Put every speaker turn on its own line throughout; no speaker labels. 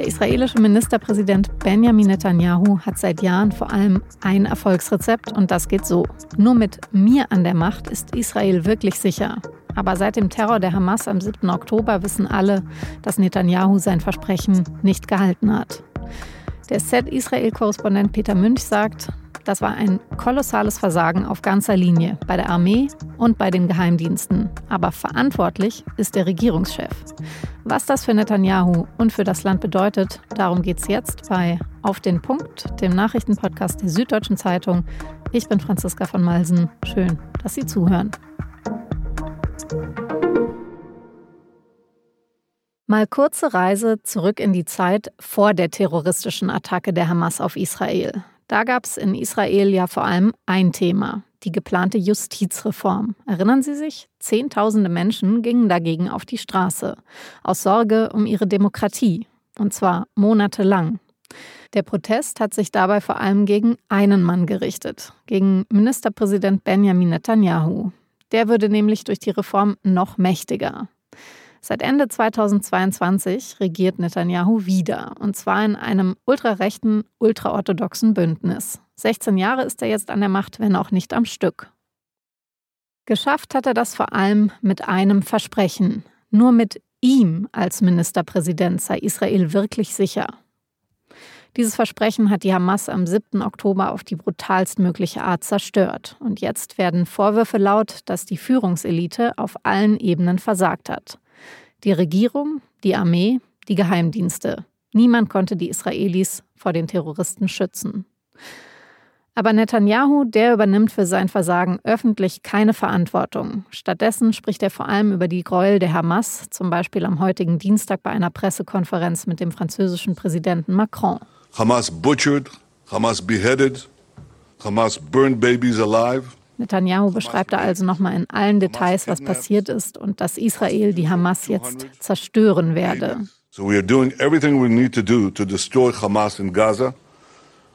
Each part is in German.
Der israelische Ministerpräsident Benjamin Netanyahu hat seit Jahren vor allem ein Erfolgsrezept und das geht so. Nur mit mir an der Macht ist Israel wirklich sicher. Aber seit dem Terror der Hamas am 7. Oktober wissen alle, dass Netanyahu sein Versprechen nicht gehalten hat. Der Set-Israel-Korrespondent Peter Münch sagt, das war ein kolossales Versagen auf ganzer Linie bei der Armee und bei den Geheimdiensten. Aber verantwortlich ist der Regierungschef. Was das für Netanyahu und für das Land bedeutet, darum geht es jetzt bei Auf den Punkt, dem Nachrichtenpodcast der Süddeutschen Zeitung. Ich bin Franziska von Malsen. Schön, dass Sie zuhören. Mal kurze Reise zurück in die Zeit vor der terroristischen Attacke der Hamas auf Israel. Da gab es in Israel ja vor allem ein Thema, die geplante Justizreform. Erinnern Sie sich? Zehntausende Menschen gingen dagegen auf die Straße, aus Sorge um ihre Demokratie, und zwar monatelang. Der Protest hat sich dabei vor allem gegen einen Mann gerichtet, gegen Ministerpräsident Benjamin Netanyahu. Der würde nämlich durch die Reform noch mächtiger. Seit Ende 2022 regiert Netanyahu wieder, und zwar in einem ultrarechten, ultraorthodoxen Bündnis. 16 Jahre ist er jetzt an der Macht, wenn auch nicht am Stück. Geschafft hat er das vor allem mit einem Versprechen. Nur mit ihm als Ministerpräsident sei Israel wirklich sicher. Dieses Versprechen hat die Hamas am 7. Oktober auf die brutalstmögliche Art zerstört. Und jetzt werden Vorwürfe laut, dass die Führungselite auf allen Ebenen versagt hat. Die Regierung, die Armee, die Geheimdienste. Niemand konnte die Israelis vor den Terroristen schützen. Aber Netanyahu, der übernimmt für sein Versagen öffentlich keine Verantwortung. Stattdessen spricht er vor allem über die Gräuel der Hamas, zum Beispiel am heutigen Dienstag bei einer Pressekonferenz mit dem französischen Präsidenten Macron. Hamas butchered, Hamas beheaded, Hamas burned babies alive. Netanyahu beschreibt da also nochmal in allen Details, was passiert ist und dass Israel die Hamas jetzt zerstören werde.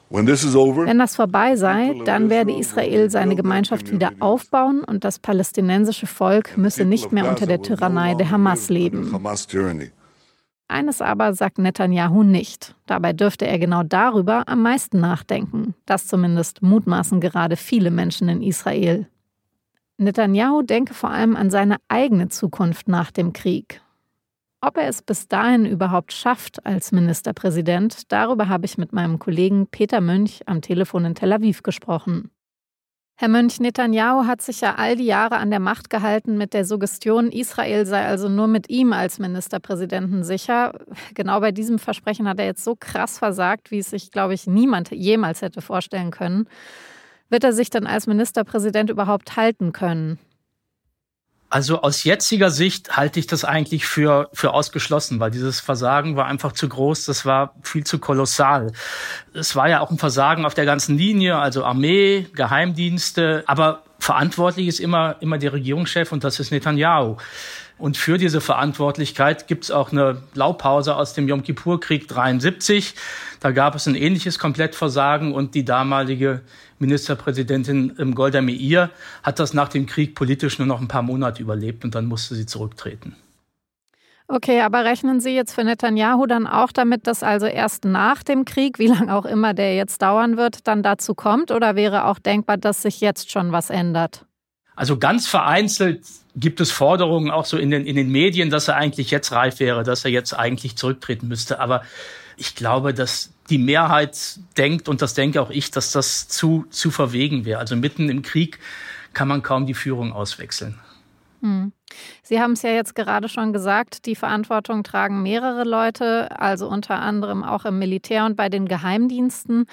Wenn das vorbei sei, dann werde Israel seine Gemeinschaft wieder aufbauen und das palästinensische Volk müsse nicht mehr unter der Tyrannei der Hamas leben. Eines aber sagt Netanyahu nicht. Dabei dürfte er genau darüber am meisten nachdenken. Das zumindest mutmaßen gerade viele Menschen in Israel. Netanyahu denke vor allem an seine eigene Zukunft nach dem Krieg. Ob er es bis dahin überhaupt schafft als Ministerpräsident, darüber habe ich mit meinem Kollegen Peter Münch am Telefon in Tel Aviv gesprochen. Herr Mönch, Netanyahu hat sich ja all die Jahre an der Macht gehalten mit der Suggestion, Israel sei also nur mit ihm als Ministerpräsidenten sicher. Genau bei diesem Versprechen hat er jetzt so krass versagt, wie es sich, glaube ich, niemand jemals hätte vorstellen können. Wird er sich dann als Ministerpräsident überhaupt halten können?
Also aus jetziger Sicht halte ich das eigentlich für, für ausgeschlossen, weil dieses Versagen war einfach zu groß, das war viel zu kolossal. Es war ja auch ein Versagen auf der ganzen Linie, also Armee, Geheimdienste, aber verantwortlich ist immer, immer der Regierungschef und das ist Netanyahu. Und für diese Verantwortlichkeit gibt es auch eine Blaupause aus dem Yom Kippur-Krieg 73. Da gab es ein ähnliches Komplettversagen und die damalige Ministerpräsidentin Golda Meir hat das nach dem Krieg politisch nur noch ein paar Monate überlebt und dann musste sie zurücktreten.
Okay, aber rechnen Sie jetzt für Netanyahu dann auch damit, dass also erst nach dem Krieg, wie lange auch immer der jetzt dauern wird, dann dazu kommt? Oder wäre auch denkbar, dass sich jetzt schon was ändert?
Also ganz vereinzelt gibt es Forderungen auch so in den, in den Medien, dass er eigentlich jetzt reif wäre, dass er jetzt eigentlich zurücktreten müsste. Aber ich glaube, dass die Mehrheit denkt, und das denke auch ich, dass das zu, zu verwegen wäre. Also mitten im Krieg kann man kaum die Führung auswechseln.
Hm. Sie haben es ja jetzt gerade schon gesagt, die Verantwortung tragen mehrere Leute, also unter anderem auch im Militär und bei den Geheimdiensten.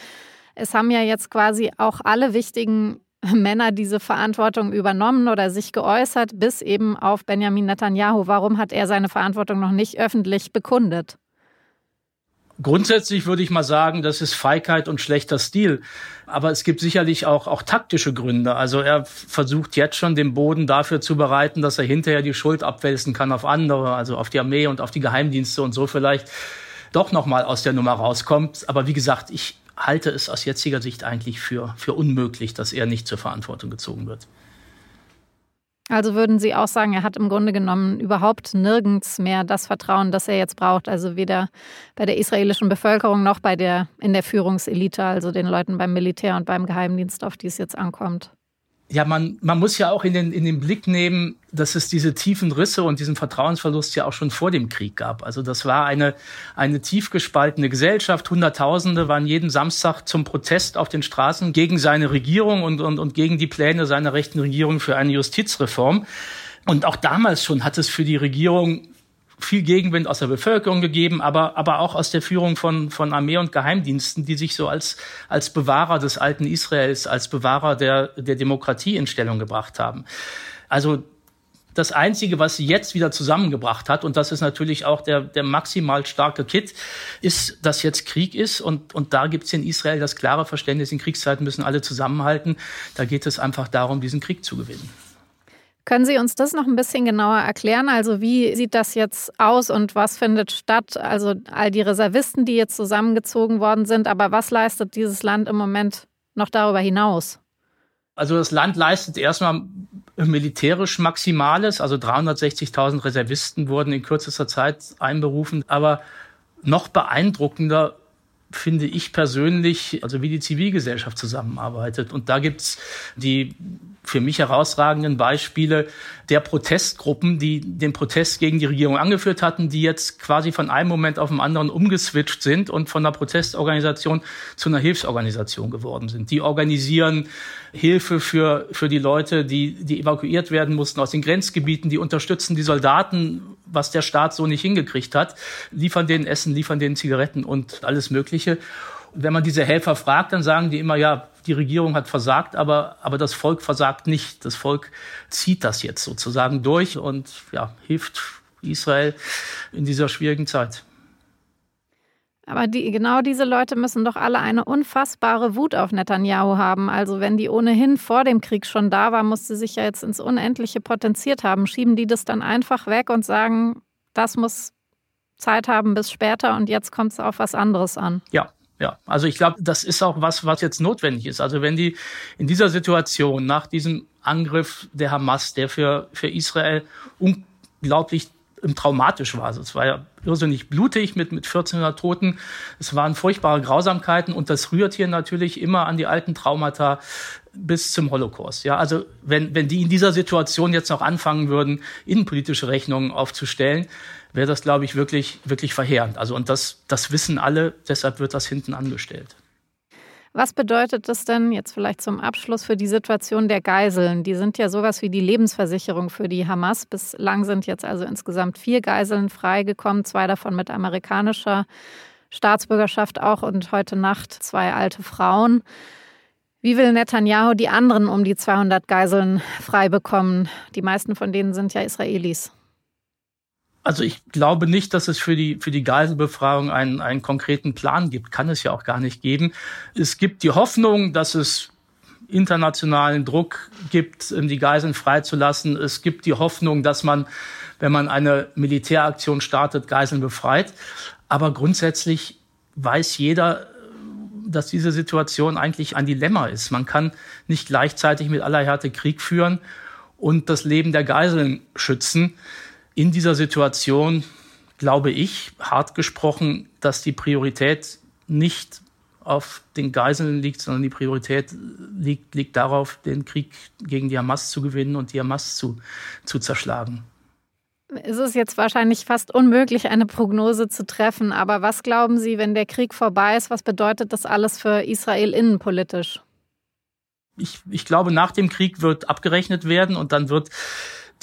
Es haben ja jetzt quasi auch alle wichtigen Männer diese Verantwortung übernommen oder sich geäußert, bis eben auf Benjamin Netanyahu. Warum hat er seine Verantwortung noch nicht öffentlich bekundet?
Grundsätzlich würde ich mal sagen, das ist Feigheit und schlechter Stil. Aber es gibt sicherlich auch, auch taktische Gründe. Also er versucht jetzt schon den Boden dafür zu bereiten, dass er hinterher die Schuld abwälzen kann auf andere, also auf die Armee und auf die Geheimdienste und so vielleicht doch nochmal aus der Nummer rauskommt. Aber wie gesagt, ich halte es aus jetziger Sicht eigentlich für, für unmöglich, dass er nicht zur Verantwortung gezogen wird.
Also würden Sie auch sagen, er hat im Grunde genommen überhaupt nirgends mehr das Vertrauen, das er jetzt braucht, also weder bei der israelischen Bevölkerung noch bei der in der Führungselite, also den Leuten beim Militär und beim Geheimdienst, auf die es jetzt ankommt.
Ja, man, man muss ja auch in den, in den Blick nehmen, dass es diese tiefen Risse und diesen Vertrauensverlust ja auch schon vor dem Krieg gab. Also das war eine, eine tief gespaltene Gesellschaft. Hunderttausende waren jeden Samstag zum Protest auf den Straßen gegen seine Regierung und, und, und gegen die Pläne seiner rechten Regierung für eine Justizreform. Und auch damals schon hat es für die Regierung viel Gegenwind aus der Bevölkerung gegeben, aber, aber auch aus der Führung von, von Armee und Geheimdiensten, die sich so als, als Bewahrer des alten Israels, als Bewahrer der, der Demokratie in Stellung gebracht haben. Also das Einzige, was sie jetzt wieder zusammengebracht hat, und das ist natürlich auch der, der maximal starke Kit, ist, dass jetzt Krieg ist. Und, und da gibt es in Israel das klare Verständnis, in Kriegszeiten müssen alle zusammenhalten. Da geht es einfach darum, diesen Krieg zu gewinnen.
Können Sie uns das noch ein bisschen genauer erklären? Also wie sieht das jetzt aus und was findet statt? Also all die Reservisten, die jetzt zusammengezogen worden sind, aber was leistet dieses Land im Moment noch darüber hinaus?
Also das Land leistet erstmal militärisch Maximales, also 360.000 Reservisten wurden in kürzester Zeit einberufen, aber noch beeindruckender finde ich persönlich, also wie die Zivilgesellschaft zusammenarbeitet. Und da gibt's die für mich herausragenden Beispiele der Protestgruppen, die den Protest gegen die Regierung angeführt hatten, die jetzt quasi von einem Moment auf den anderen umgeswitcht sind und von einer Protestorganisation zu einer Hilfsorganisation geworden sind. Die organisieren Hilfe für, für die Leute, die, die evakuiert werden mussten aus den Grenzgebieten, die unterstützen die Soldaten, was der Staat so nicht hingekriegt hat, liefern denen Essen, liefern denen Zigaretten und alles Mögliche. Wenn man diese Helfer fragt, dann sagen die immer, ja, die Regierung hat versagt, aber, aber das Volk versagt nicht. Das Volk zieht das jetzt sozusagen durch und ja, hilft Israel in dieser schwierigen Zeit.
Aber die, genau diese Leute müssen doch alle eine unfassbare Wut auf Netanyahu haben. Also wenn die ohnehin vor dem Krieg schon da war, musste sich ja jetzt ins Unendliche potenziert haben. Schieben die das dann einfach weg und sagen, das muss Zeit haben bis später und jetzt kommt es auf was anderes an?
Ja, ja, also ich glaube, das ist auch was, was jetzt notwendig ist. Also wenn die in dieser Situation nach diesem Angriff der Hamas, der für, für Israel unglaublich traumatisch war. Also es war ja irrsinnig blutig mit, mit 1400 Toten. Es waren furchtbare Grausamkeiten und das rührt hier natürlich immer an die alten Traumata bis zum Holocaust. Ja, also wenn, wenn die in dieser Situation jetzt noch anfangen würden, innenpolitische Rechnungen aufzustellen, wäre das, glaube ich, wirklich, wirklich verheerend. Also, und das, das wissen alle, deshalb wird das hinten angestellt.
Was bedeutet das denn jetzt vielleicht zum Abschluss für die Situation der Geiseln? Die sind ja sowas wie die Lebensversicherung für die Hamas. Bislang sind jetzt also insgesamt vier Geiseln freigekommen, zwei davon mit amerikanischer Staatsbürgerschaft auch und heute Nacht zwei alte Frauen. Wie will Netanyahu die anderen um die 200 Geiseln frei bekommen? Die meisten von denen sind ja Israelis.
Also ich glaube nicht, dass es für die, für die Geiselbefreiung einen, einen konkreten Plan gibt. Kann es ja auch gar nicht geben. Es gibt die Hoffnung, dass es internationalen Druck gibt, die Geiseln freizulassen. Es gibt die Hoffnung, dass man, wenn man eine Militäraktion startet, Geiseln befreit. Aber grundsätzlich weiß jeder, dass diese Situation eigentlich ein Dilemma ist. Man kann nicht gleichzeitig mit aller Härte Krieg führen und das Leben der Geiseln schützen in dieser Situation glaube ich, hart gesprochen, dass die Priorität nicht auf den Geiseln liegt, sondern die Priorität liegt, liegt darauf, den Krieg gegen die Hamas zu gewinnen und die Hamas zu, zu zerschlagen.
Es ist jetzt wahrscheinlich fast unmöglich, eine Prognose zu treffen, aber was glauben Sie, wenn der Krieg vorbei ist, was bedeutet das alles für Israel innenpolitisch?
Ich, ich glaube, nach dem Krieg wird abgerechnet werden und dann wird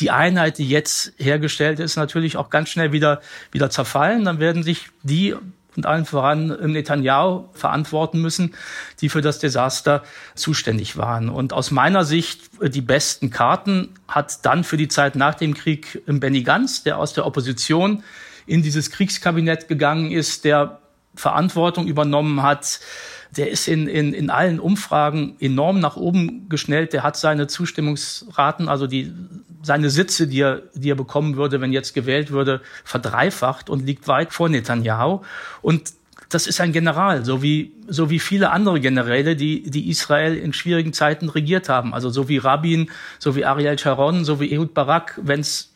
die Einheit, die jetzt hergestellt ist, natürlich auch ganz schnell wieder, wieder zerfallen. Dann werden sich die und allen voran Netanyahu verantworten müssen, die für das Desaster zuständig waren. Und aus meiner Sicht die besten Karten hat dann für die Zeit nach dem Krieg Benny Gantz, der aus der Opposition in dieses Kriegskabinett gegangen ist, der Verantwortung übernommen hat, der ist in, in, in allen Umfragen enorm nach oben geschnellt. Der hat seine Zustimmungsraten, also die, seine Sitze, die er, die er bekommen würde, wenn jetzt gewählt würde, verdreifacht und liegt weit vor Netanyahu. Und das ist ein General, so wie, so wie viele andere Generäle, die, die Israel in schwierigen Zeiten regiert haben. Also so wie Rabin, so wie Ariel Sharon, so wie Ehud Barak. Wenn es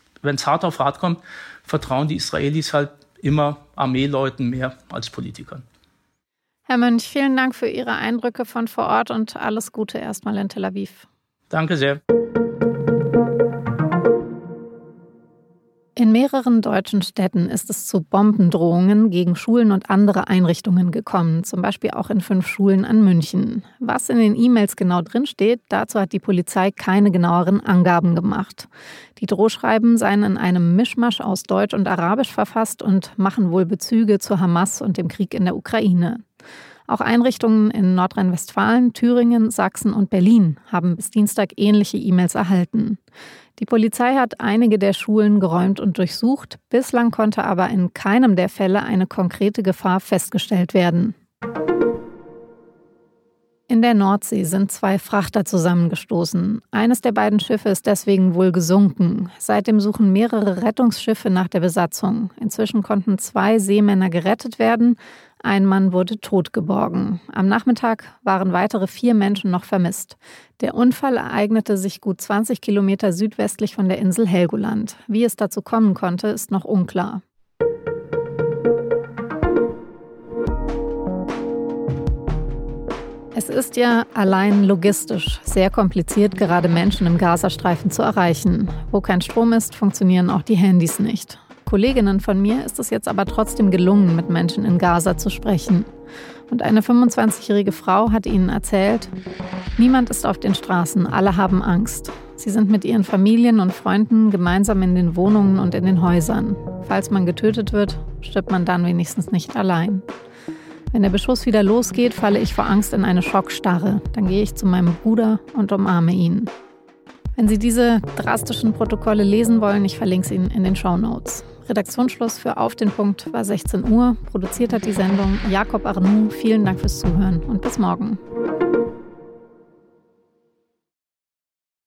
hart auf hart kommt, vertrauen die Israelis halt immer Armeeleuten mehr als Politikern.
Herr Mönch, vielen Dank für Ihre Eindrücke von vor Ort und alles Gute erstmal in Tel Aviv.
Danke sehr.
In mehreren deutschen Städten ist es zu Bombendrohungen gegen Schulen und andere Einrichtungen gekommen, zum Beispiel auch in fünf Schulen an München. Was in den E-Mails genau drinsteht, dazu hat die Polizei keine genaueren Angaben gemacht. Die Drohschreiben seien in einem Mischmasch aus Deutsch und Arabisch verfasst und machen wohl Bezüge zu Hamas und dem Krieg in der Ukraine. Auch Einrichtungen in Nordrhein-Westfalen, Thüringen, Sachsen und Berlin haben bis Dienstag ähnliche E-Mails erhalten. Die Polizei hat einige der Schulen geräumt und durchsucht, bislang konnte aber in keinem der Fälle eine konkrete Gefahr festgestellt werden. In der Nordsee sind zwei Frachter zusammengestoßen. Eines der beiden Schiffe ist deswegen wohl gesunken. Seitdem suchen mehrere Rettungsschiffe nach der Besatzung. Inzwischen konnten zwei Seemänner gerettet werden. Ein Mann wurde totgeborgen. Am Nachmittag waren weitere vier Menschen noch vermisst. Der Unfall ereignete sich gut 20 Kilometer südwestlich von der Insel Helgoland. Wie es dazu kommen konnte, ist noch unklar. Es ist ja allein logistisch sehr kompliziert, gerade Menschen im Gazastreifen zu erreichen. Wo kein Strom ist, funktionieren auch die Handys nicht. Kolleginnen von mir ist es jetzt aber trotzdem gelungen, mit Menschen in Gaza zu sprechen. Und eine 25-jährige Frau hat ihnen erzählt, niemand ist auf den Straßen, alle haben Angst. Sie sind mit ihren Familien und Freunden gemeinsam in den Wohnungen und in den Häusern. Falls man getötet wird, stirbt man dann wenigstens nicht allein. Wenn der Beschuss wieder losgeht, falle ich vor Angst in eine Schockstarre. Dann gehe ich zu meinem Bruder und umarme ihn. Wenn Sie diese drastischen Protokolle lesen wollen, ich verlinke sie Ihnen in den Show Notes. Redaktionsschluss für Auf den Punkt war 16 Uhr. Produziert hat die Sendung Jakob Arnoux. Vielen Dank fürs Zuhören und bis morgen.